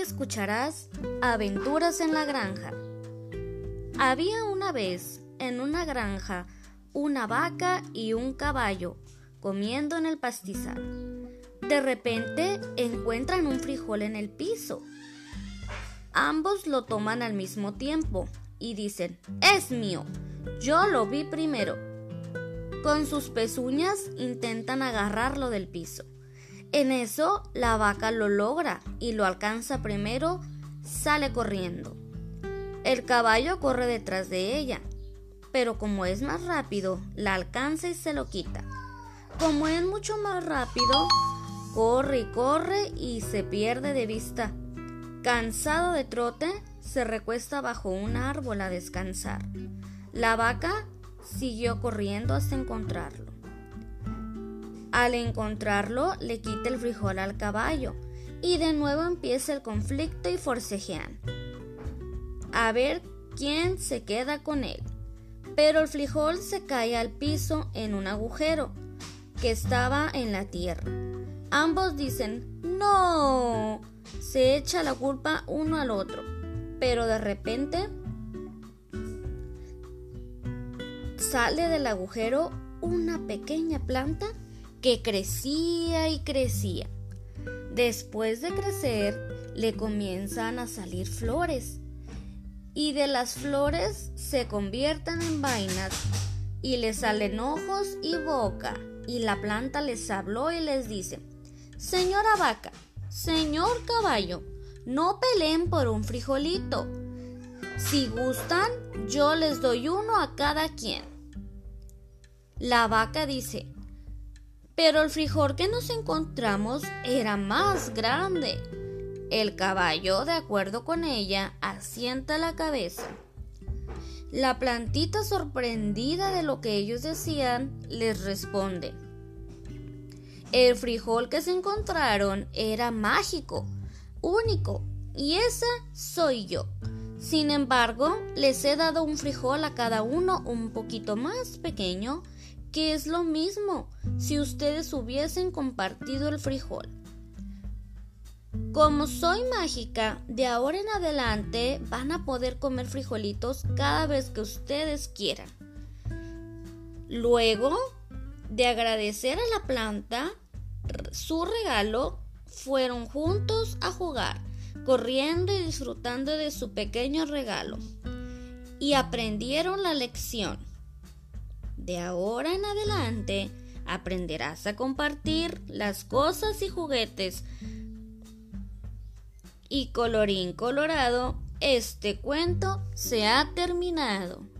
escucharás Aventuras en la Granja. Había una vez en una granja una vaca y un caballo comiendo en el pastizal. De repente encuentran un frijol en el piso. Ambos lo toman al mismo tiempo y dicen, es mío, yo lo vi primero. Con sus pezuñas intentan agarrarlo del piso. En eso la vaca lo logra y lo alcanza primero, sale corriendo. El caballo corre detrás de ella, pero como es más rápido, la alcanza y se lo quita. Como es mucho más rápido, corre y corre y se pierde de vista. Cansado de trote, se recuesta bajo un árbol a descansar. La vaca siguió corriendo hasta encontrarlo. Al encontrarlo, le quita el frijol al caballo y de nuevo empieza el conflicto y forcejean. A ver quién se queda con él. Pero el frijol se cae al piso en un agujero que estaba en la tierra. Ambos dicen, no. Se echa la culpa uno al otro. Pero de repente sale del agujero una pequeña planta que crecía y crecía. Después de crecer, le comienzan a salir flores y de las flores se convierten en vainas y le salen ojos y boca y la planta les habló y les dice, Señora vaca, señor caballo, no peleen por un frijolito. Si gustan, yo les doy uno a cada quien. La vaca dice, pero el frijol que nos encontramos era más grande. El caballo, de acuerdo con ella, asienta la cabeza. La plantita, sorprendida de lo que ellos decían, les responde. El frijol que se encontraron era mágico, único, y esa soy yo. Sin embargo, les he dado un frijol a cada uno un poquito más pequeño que es lo mismo si ustedes hubiesen compartido el frijol. Como soy mágica, de ahora en adelante van a poder comer frijolitos cada vez que ustedes quieran. Luego de agradecer a la planta su regalo, fueron juntos a jugar, corriendo y disfrutando de su pequeño regalo. Y aprendieron la lección. De ahora en adelante aprenderás a compartir las cosas y juguetes. Y colorín colorado, este cuento se ha terminado.